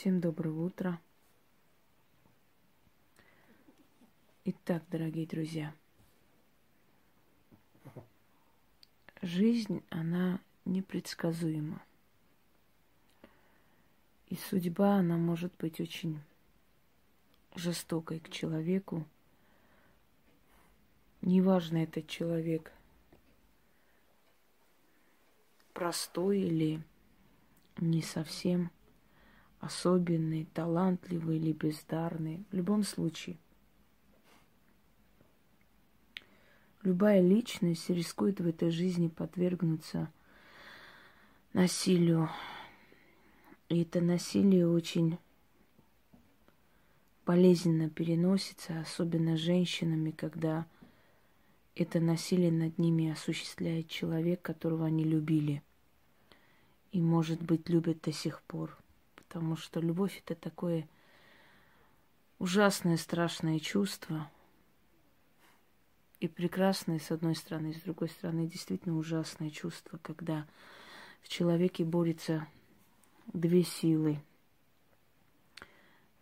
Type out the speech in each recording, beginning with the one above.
Всем доброго утра. Итак, дорогие друзья, жизнь, она непредсказуема. И судьба, она может быть очень жестокой к человеку. Неважно, этот человек простой или не совсем особенный, талантливый или бездарный. В любом случае, любая личность рискует в этой жизни подвергнуться насилию. И это насилие очень болезненно переносится, особенно женщинами, когда это насилие над ними осуществляет человек, которого они любили. И, может быть, любят до сих пор потому что любовь это такое ужасное, страшное чувство. И прекрасное, с одной стороны, с другой стороны, действительно ужасное чувство, когда в человеке борются две силы.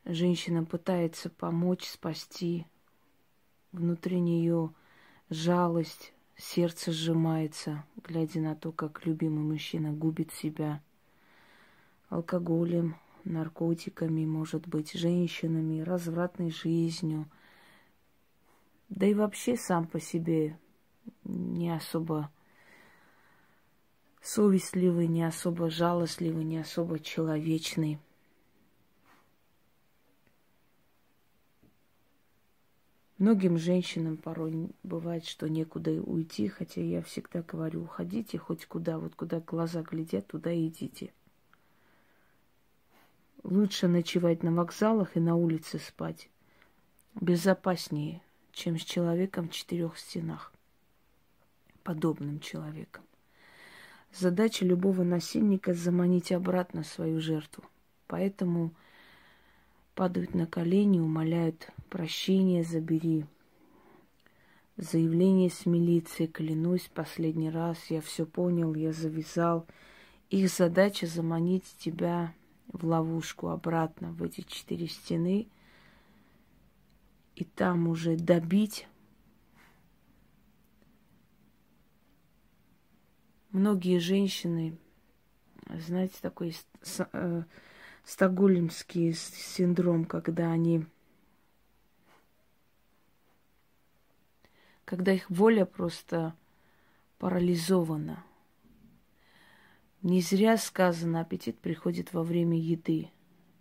Женщина пытается помочь, спасти. Внутри нее жалость, сердце сжимается, глядя на то, как любимый мужчина губит себя – алкоголем, наркотиками, может быть, женщинами, развратной жизнью. Да и вообще сам по себе не особо совестливый, не особо жалостливый, не особо человечный. Многим женщинам порой бывает, что некуда уйти, хотя я всегда говорю, уходите хоть куда, вот куда глаза глядят, туда идите. Лучше ночевать на вокзалах и на улице спать. Безопаснее, чем с человеком в четырех стенах. Подобным человеком. Задача любого насильника заманить обратно свою жертву. Поэтому падают на колени, умоляют прощения, забери. Заявление с милицией, клянусь, последний раз, я все понял, я завязал. Их задача заманить тебя в ловушку обратно в эти четыре стены и там уже добить. Многие женщины, знаете, такой э, стокгольмский синдром, когда они, когда их воля просто парализована – не зря сказано, аппетит приходит во время еды.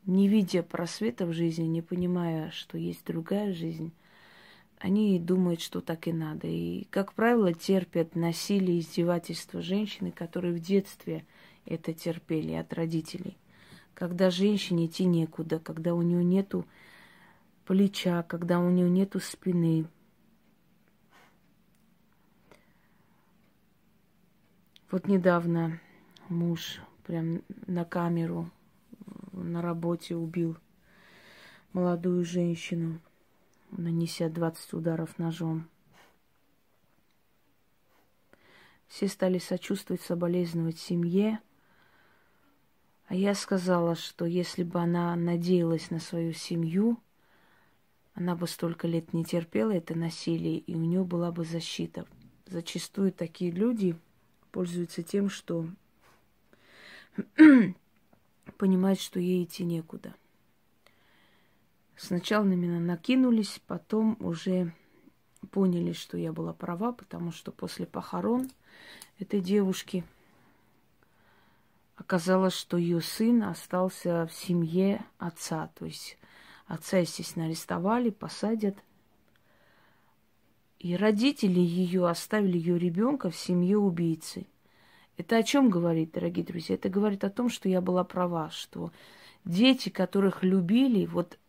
Не видя просвета в жизни, не понимая, что есть другая жизнь, они думают, что так и надо. И, как правило, терпят насилие, издевательства женщины, которые в детстве это терпели от родителей. Когда женщине идти некуда, когда у нее нету плеча, когда у нее нету спины. Вот недавно муж прям на камеру на работе убил молодую женщину, нанеся 20 ударов ножом. Все стали сочувствовать, соболезновать семье. А я сказала, что если бы она надеялась на свою семью, она бы столько лет не терпела это насилие, и у нее была бы защита. Зачастую такие люди пользуются тем, что понимает, что ей идти некуда. Сначала на меня накинулись, потом уже поняли, что я была права, потому что после похорон этой девушки оказалось, что ее сын остался в семье отца. То есть отца, естественно, арестовали, посадят. И родители ее оставили ее ребенка в семье убийцы – это о чем говорит, дорогие друзья? Это говорит о том, что я была права, что дети, которых любили, вот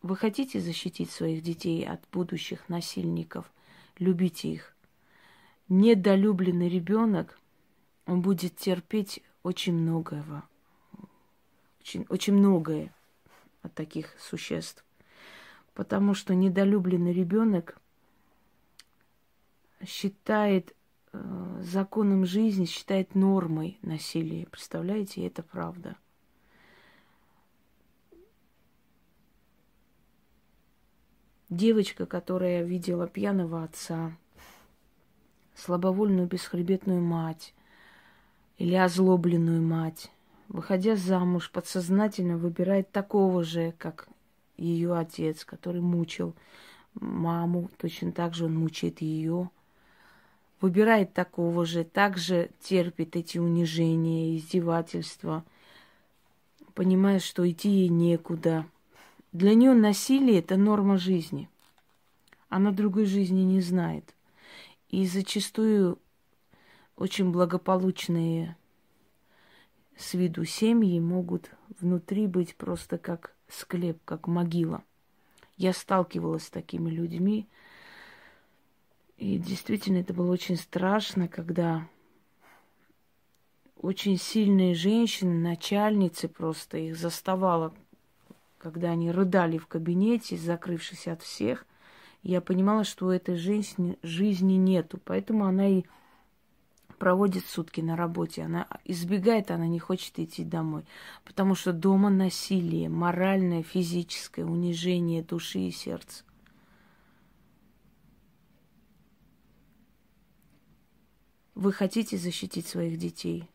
вы хотите защитить своих детей от будущих насильников, любите их. Недолюбленный ребенок, он будет терпеть очень многого, очень, очень многое от таких существ. Потому что недолюбленный ребенок считает Э, законом жизни считает нормой насилие. Представляете, и это правда. Девочка, которая видела пьяного отца, слабовольную бесхребетную мать или озлобленную мать, выходя замуж, подсознательно выбирает такого же, как ее отец, который мучил маму, точно так же он мучает ее – выбирает такого же, также терпит эти унижения, издевательства, понимая, что идти ей некуда. Для нее насилие – это норма жизни. Она другой жизни не знает. И зачастую очень благополучные с виду семьи могут внутри быть просто как склеп, как могила. Я сталкивалась с такими людьми, и действительно это было очень страшно, когда очень сильные женщины, начальницы просто их заставала, когда они рыдали в кабинете, закрывшись от всех. Я понимала, что у этой женщины жизни нету, поэтому она и проводит сутки на работе, она избегает, она не хочет идти домой, потому что дома насилие, моральное, физическое унижение души и сердца. Вы хотите защитить своих детей?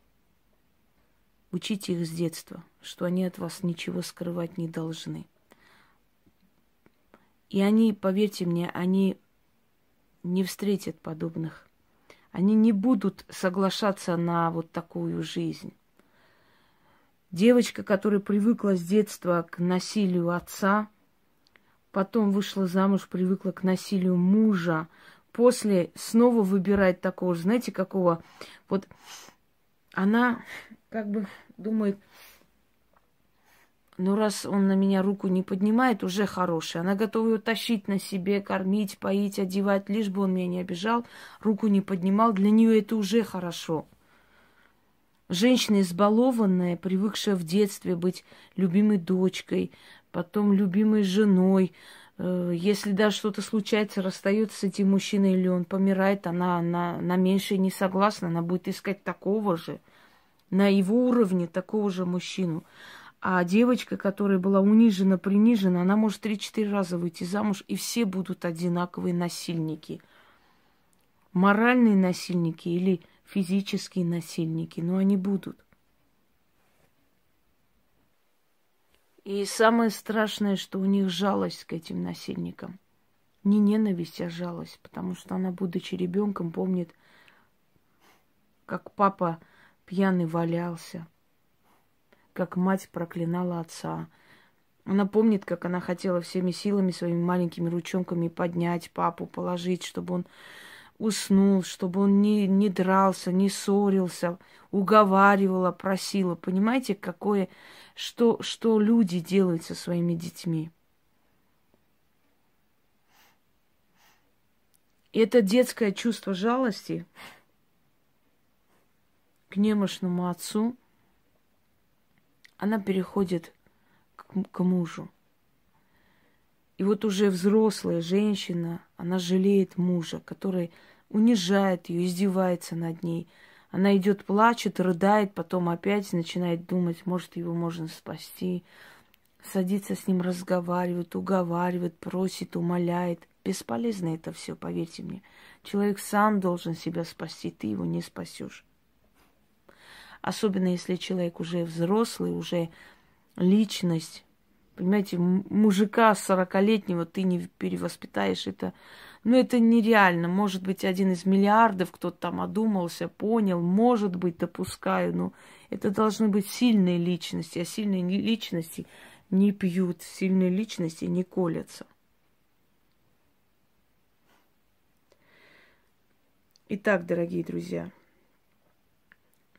Учите их с детства, что они от вас ничего скрывать не должны. И они, поверьте мне, они не встретят подобных они не будут соглашаться на вот такую жизнь. Девочка, которая привыкла с детства к насилию отца, потом вышла замуж, привыкла к насилию мужа, после снова выбирает такого знаете, какого? Вот она как бы думает, ну, раз он на меня руку не поднимает, уже хороший. Она готова его тащить на себе, кормить, поить, одевать, лишь бы он меня не обижал, руку не поднимал. Для нее это уже хорошо. Женщина избалованная, привыкшая в детстве быть любимой дочкой, потом любимой женой. Э, если даже что-то случается, расстается с этим мужчиной или он помирает, она на, на меньшее не согласна, она будет искать такого же, на его уровне такого же мужчину. А девочка, которая была унижена, принижена, она может 3-4 раза выйти замуж, и все будут одинаковые насильники. Моральные насильники или физические насильники, но они будут. И самое страшное, что у них жалость к этим насильникам. Не ненависть, а жалость, потому что она, будучи ребенком, помнит, как папа пьяный валялся, как мать проклинала отца. Она помнит, как она хотела всеми силами, своими маленькими ручонками поднять папу, положить, чтобы он уснул, чтобы он не, не дрался, не ссорился, уговаривала, просила. Понимаете, какое, что, что люди делают со своими детьми? И это детское чувство жалости к немощному отцу – она переходит к, к мужу. И вот уже взрослая женщина, она жалеет мужа, который унижает ее, издевается над ней. Она идет, плачет, рыдает, потом опять начинает думать, может, его можно спасти. Садится с ним, разговаривает, уговаривает, просит, умоляет. Бесполезно это все, поверьте мне. Человек сам должен себя спасти, ты его не спасешь. Особенно если человек уже взрослый, уже личность. Понимаете, мужика 40-летнего ты не перевоспитаешь. Это, ну, это нереально. Может быть, один из миллиардов кто-то там одумался, понял. Может быть, допускаю. Но это должны быть сильные личности. А сильные личности не пьют. Сильные личности не колятся. Итак, дорогие друзья,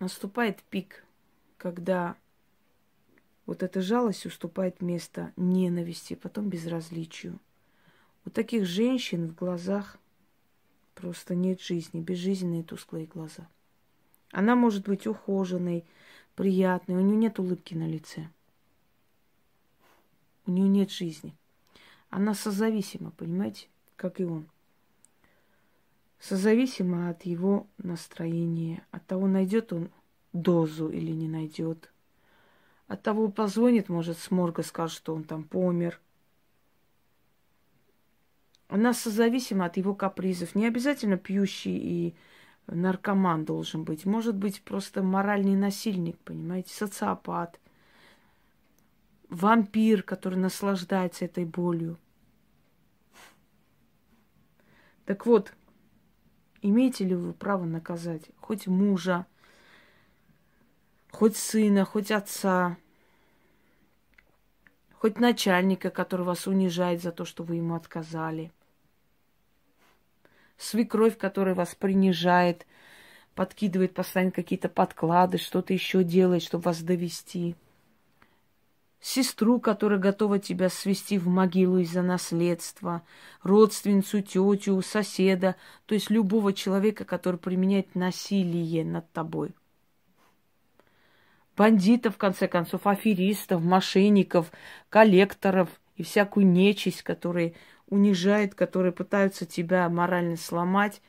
наступает пик, когда вот эта жалость уступает место ненависти, потом безразличию. У таких женщин в глазах просто нет жизни, безжизненные тусклые глаза. Она может быть ухоженной, приятной, у нее нет улыбки на лице. У нее нет жизни. Она созависима, понимаете, как и он созависимо от его настроения, от того, найдет он дозу или не найдет. От того, позвонит, может, с морга скажет, что он там помер. она созависима от его капризов. Не обязательно пьющий и наркоман должен быть. Может быть просто моральный насильник, понимаете, социопат, вампир, который наслаждается этой болью. Так вот, имеете ли вы право наказать хоть мужа, хоть сына, хоть отца, хоть начальника, который вас унижает за то, что вы ему отказали – свекровь, которая вас принижает, подкидывает постоянно какие-то подклады, что-то еще делает, чтобы вас довести. Сестру, которая готова тебя свести в могилу из-за наследства, родственницу, тетю, соседа, то есть любого человека, который применяет насилие над тобой. Бандитов, в конце концов, аферистов, мошенников, коллекторов и всякую нечисть, которые унижает, которые пытаются тебя морально сломать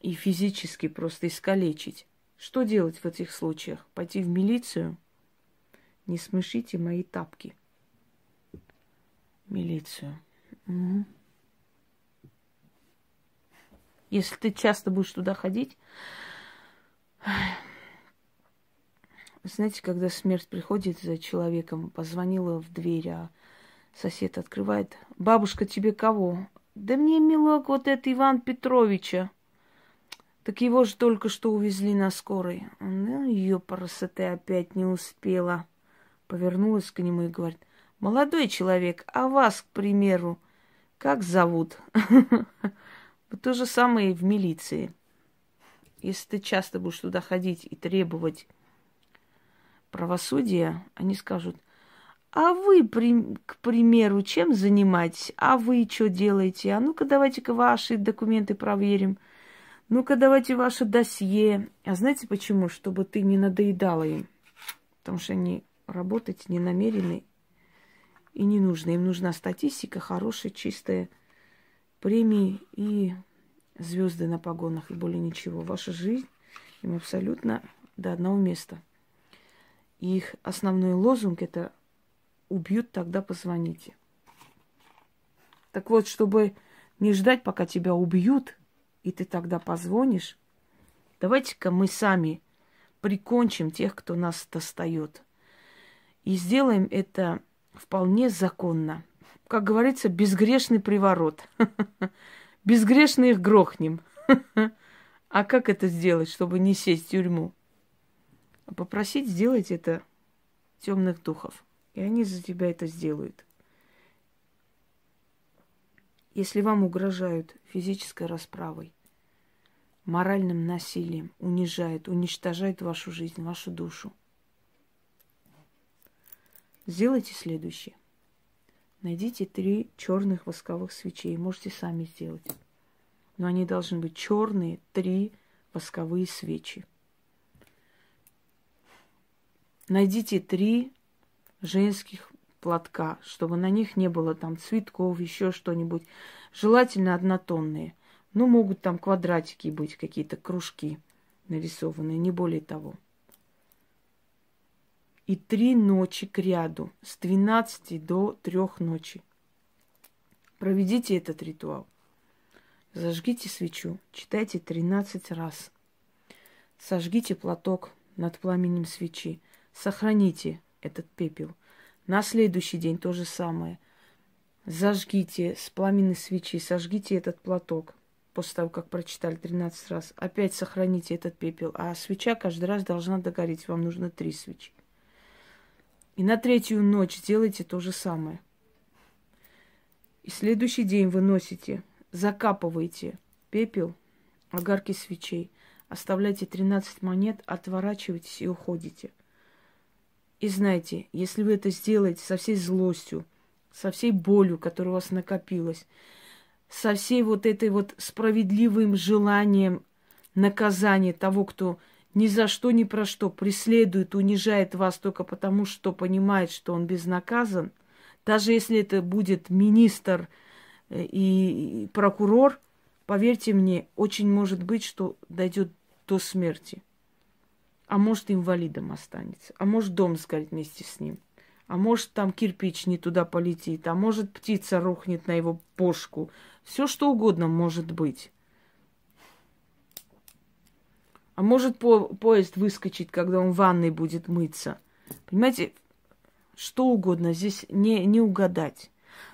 и физически просто искалечить. Что делать в этих случаях? Пойти в милицию? Не смешите мои тапки. Милицию. Угу. Если ты часто будешь туда ходить, знаете, когда смерть приходит за человеком, позвонила в дверь, а Сосед открывает. Бабушка, тебе кого? Да мне, милок, вот это Иван Петровича. Так его же только что увезли на скорой. Ну, ее красоты опять не успела. Повернулась к нему и говорит, молодой человек, а вас, к примеру, как зовут? То же самое и в милиции. Если ты часто будешь туда ходить и требовать правосудия, они скажут – а вы, к примеру, чем занимаетесь? А вы что делаете? А ну-ка давайте-ка ваши документы проверим. Ну-ка давайте ваше досье. А знаете почему? Чтобы ты не надоедала им. Потому что они работать не намерены и не нужны. Им нужна статистика, хорошая, чистая, премии и звезды на погонах, и более ничего. Ваша жизнь им абсолютно до одного места. И их основной лозунг это убьют, тогда позвоните. Так вот, чтобы не ждать, пока тебя убьют, и ты тогда позвонишь, давайте-ка мы сами прикончим тех, кто нас достает. И сделаем это вполне законно. Как говорится, безгрешный приворот. Безгрешно их грохнем. А как это сделать, чтобы не сесть в тюрьму? Попросить сделать это темных духов. И они за тебя это сделают. Если вам угрожают физической расправой, моральным насилием, унижают, уничтожают вашу жизнь, вашу душу, сделайте следующее. Найдите три черных восковых свечей. Можете сами сделать. Но они должны быть черные, три восковые свечи. Найдите три женских платка, чтобы на них не было там цветков, еще что-нибудь. Желательно однотонные. Ну, могут там квадратики быть, какие-то кружки нарисованные, не более того. И три ночи к ряду, с 12 до 3 ночи. Проведите этот ритуал. Зажгите свечу, читайте 13 раз. Сожгите платок над пламенем свечи. Сохраните этот пепел. На следующий день то же самое. Зажгите с пламенной свечи, сожгите этот платок после того, как прочитали 13 раз. Опять сохраните этот пепел. А свеча каждый раз должна догореть. Вам нужно три свечи. И на третью ночь сделайте то же самое. И следующий день вы носите, закапываете пепел, огарки свечей, оставляйте 13 монет, отворачиваетесь и уходите – и знаете, если вы это сделаете со всей злостью, со всей болью, которая у вас накопилась, со всей вот этой вот справедливым желанием наказания того, кто ни за что, ни про что преследует, унижает вас только потому, что понимает, что он безнаказан, даже если это будет министр э, и прокурор, поверьте мне, очень может быть, что дойдет до смерти а может инвалидом останется, а может дом сгорит вместе с ним, а может там кирпич не туда полетит, а может птица рухнет на его бошку, Все что угодно может быть. А может по поезд выскочить, когда он в ванной будет мыться. Понимаете, что угодно здесь не, не угадать.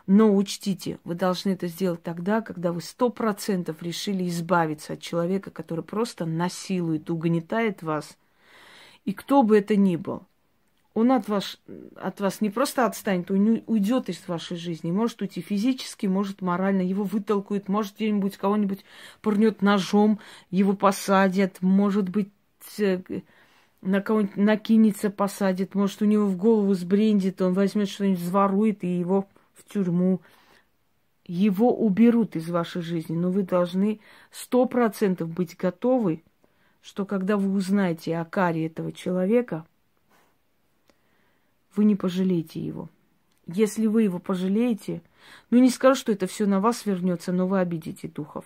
Но учтите, вы должны это сделать тогда, когда вы сто процентов решили избавиться от человека, который просто насилует, угнетает вас. И кто бы это ни был, он от вас, от вас не просто отстанет, он уйдет из вашей жизни. Может уйти физически, может морально. Его вытолкают, может где-нибудь кого-нибудь пырнет ножом, его посадят, может быть э, на кого-нибудь накинется, посадит, может у него в голову сбрендит, он возьмет что-нибудь, зворует и его в тюрьму. Его уберут из вашей жизни, но вы должны сто процентов быть готовы, что когда вы узнаете о каре этого человека, вы не пожалеете его. Если вы его пожалеете, ну не скажу, что это все на вас вернется, но вы обидите духов,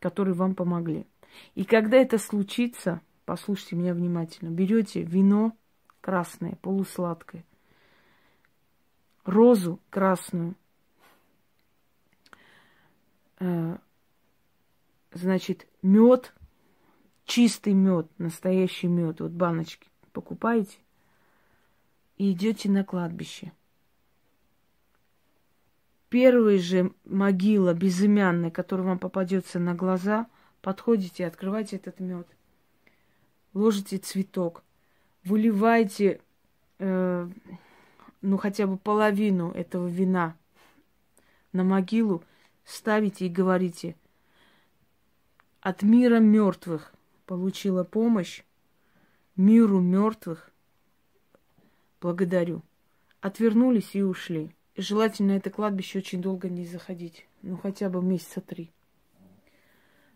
которые вам помогли. И когда это случится, послушайте меня внимательно, берете вино красное, полусладкое, розу красную, э, значит, мед, чистый мед, настоящий мед, вот баночки покупаете и идете на кладбище. Первая же могила безымянная, которая вам попадется на глаза, подходите, открывайте этот мед, ложите цветок, выливайте э, ну хотя бы половину этого вина на могилу, ставите и говорите, от мира мертвых получила помощь, миру мертвых благодарю. Отвернулись и ушли. Желательно это кладбище очень долго не заходить. Ну, хотя бы месяца три.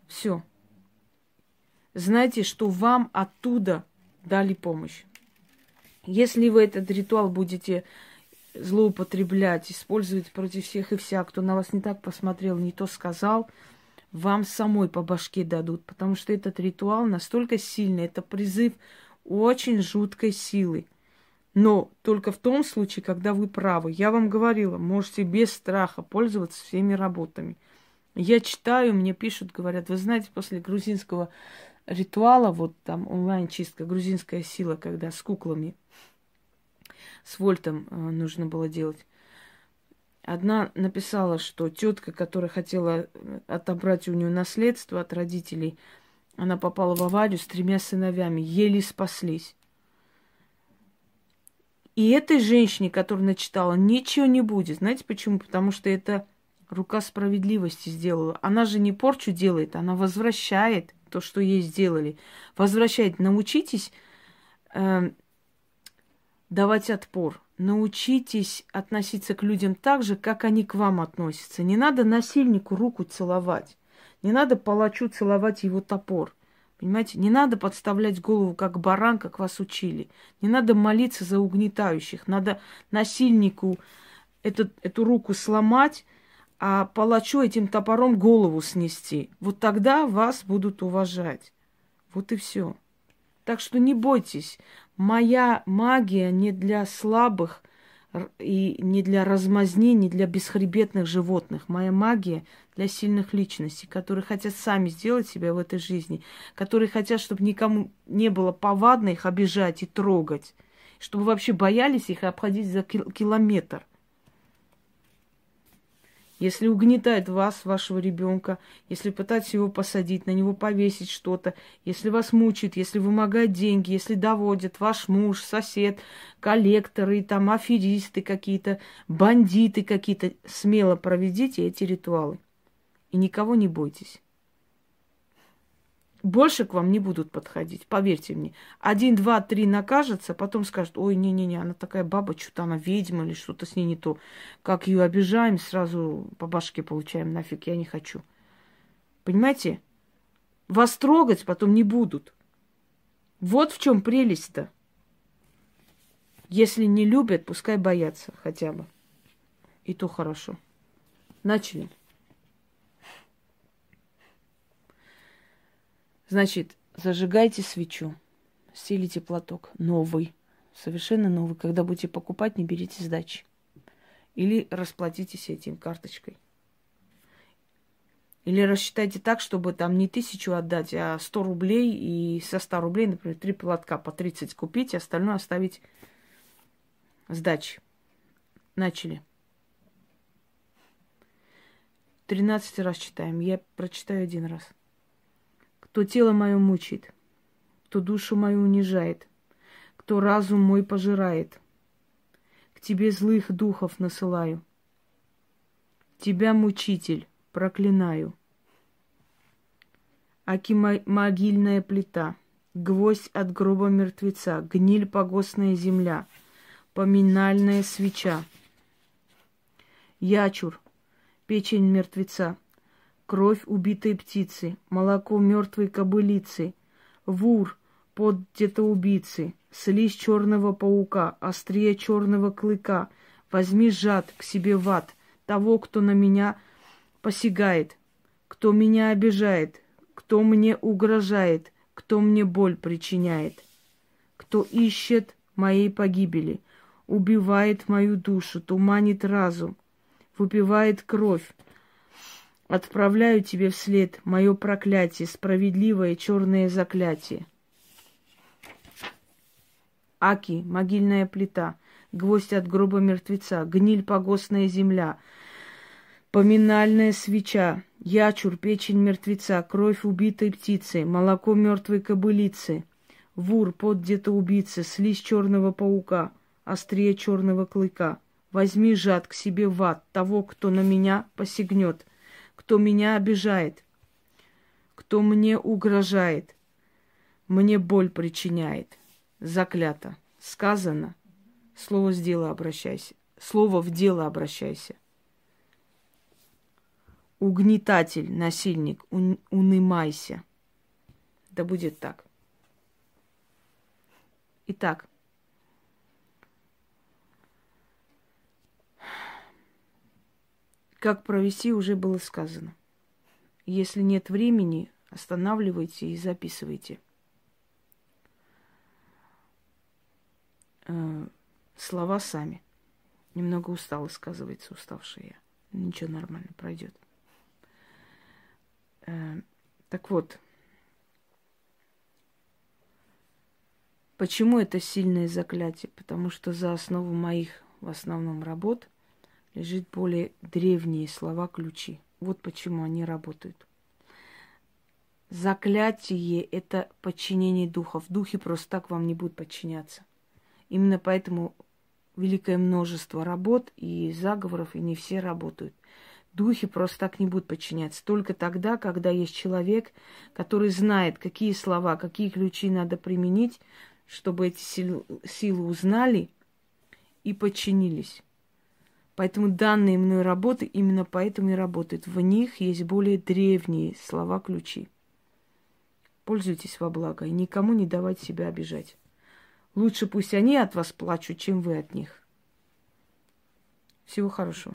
Все. Знайте, что вам оттуда дали помощь. Если вы этот ритуал будете злоупотреблять, использовать против всех и вся, кто на вас не так посмотрел, не то сказал, вам самой по башке дадут, потому что этот ритуал настолько сильный, это призыв очень жуткой силы. Но только в том случае, когда вы правы. Я вам говорила, можете без страха пользоваться всеми работами. Я читаю, мне пишут, говорят, вы знаете, после грузинского ритуала, вот там онлайн-чистка, грузинская сила, когда с куклами, с Вольтом э, нужно было делать. Одна написала, что тетка, которая хотела э, отобрать у нее наследство от родителей, она попала в аварию с тремя сыновьями, еле спаслись. И этой женщине, которая начитала, ничего не будет. Знаете почему? Потому что это рука справедливости сделала. Она же не порчу делает, она возвращает то, что ей сделали. Возвращать, научитесь э, давать отпор. Научитесь относиться к людям так же, как они к вам относятся. Не надо насильнику руку целовать. Не надо палачу целовать его топор. Понимаете, не надо подставлять голову, как баран, как вас учили. Не надо молиться за угнетающих. Надо насильнику этот, эту руку сломать, а палачу этим топором голову снести. Вот тогда вас будут уважать. Вот и все. Так что не бойтесь. Моя магия не для слабых и не для размазни, не для бесхребетных животных. Моя магия для сильных личностей, которые хотят сами сделать себя в этой жизни, которые хотят, чтобы никому не было повадно их обижать и трогать, чтобы вообще боялись их обходить за километр – если угнетает вас, вашего ребенка, если пытается его посадить, на него повесить что-то, если вас мучает, если вымогает деньги, если доводит ваш муж, сосед, коллекторы, там аферисты какие-то, бандиты какие-то, смело проведите эти ритуалы. И никого не бойтесь больше к вам не будут подходить, поверьте мне. Один, два, три накажется, потом скажут, ой, не-не-не, она такая баба, что-то она ведьма или что-то с ней не то. Как ее обижаем, сразу по башке получаем, нафиг, я не хочу. Понимаете? Вас трогать потом не будут. Вот в чем прелесть-то. Если не любят, пускай боятся хотя бы. И то хорошо. Начали. Значит, зажигайте свечу, стелите платок новый, совершенно новый. Когда будете покупать, не берите сдачи. Или расплатитесь этим карточкой. Или рассчитайте так, чтобы там не тысячу отдать, а 100 рублей и со 100 рублей, например, три платка по 30 купить, а остальное оставить сдачи. Начали. 13 раз читаем. Я прочитаю один раз. Кто тело мое мучит, кто душу мою унижает, кто разум мой пожирает. К тебе злых духов насылаю. Тебя, мучитель, проклинаю. Аки могильная плита, гвоздь от гроба мертвеца, гниль погостная земля, поминальная свеча. Ячур, печень мертвеца, кровь убитой птицы, молоко мертвой кобылицы, вур, под детоубийцы, слизь черного паука, острие черного клыка, возьми жад к себе в ад, того, кто на меня посягает, кто меня обижает, кто мне угрожает, кто мне боль причиняет, кто ищет моей погибели, убивает мою душу, туманит разум, выпивает кровь. Отправляю тебе вслед мое проклятие, справедливое черное заклятие. Аки, могильная плита, гвоздь от гроба мертвеца, гниль погостная земля, поминальная свеча, ячур, печень мертвеца, кровь убитой птицы, молоко мертвой кобылицы, вур, под где-то убийцы, слизь черного паука, острие черного клыка. Возьми жад к себе в ад того, кто на меня посягнет, кто меня обижает, кто мне угрожает, мне боль причиняет заклято. Сказано. Слово с дела обращайся. Слово в дело обращайся. Угнетатель, насильник, ун, унимайся. Да будет так. Итак, как провести, уже было сказано. Если нет времени, останавливайте и записывайте. э, слова сами. Немного устала, сказывается, уставшая. Ничего, нормально, пройдет. Э, так вот, почему это сильное заклятие? Потому что за основу моих в основном работ лежит более древние слова-ключи. Вот почему они работают. Заклятие – это подчинение духов. Духи просто так вам не будут подчиняться. Именно поэтому великое множество работ и заговоров, и не все работают. Духи просто так не будут подчиняться. Только тогда, когда есть человек, который знает, какие слова, какие ключи надо применить, чтобы эти силы, узнали и подчинились. Поэтому данные мной работы именно поэтому и работают. В них есть более древние слова-ключи. Пользуйтесь во благо и никому не давайте себя обижать. Лучше пусть они от вас плачут, чем вы от них. Всего хорошего.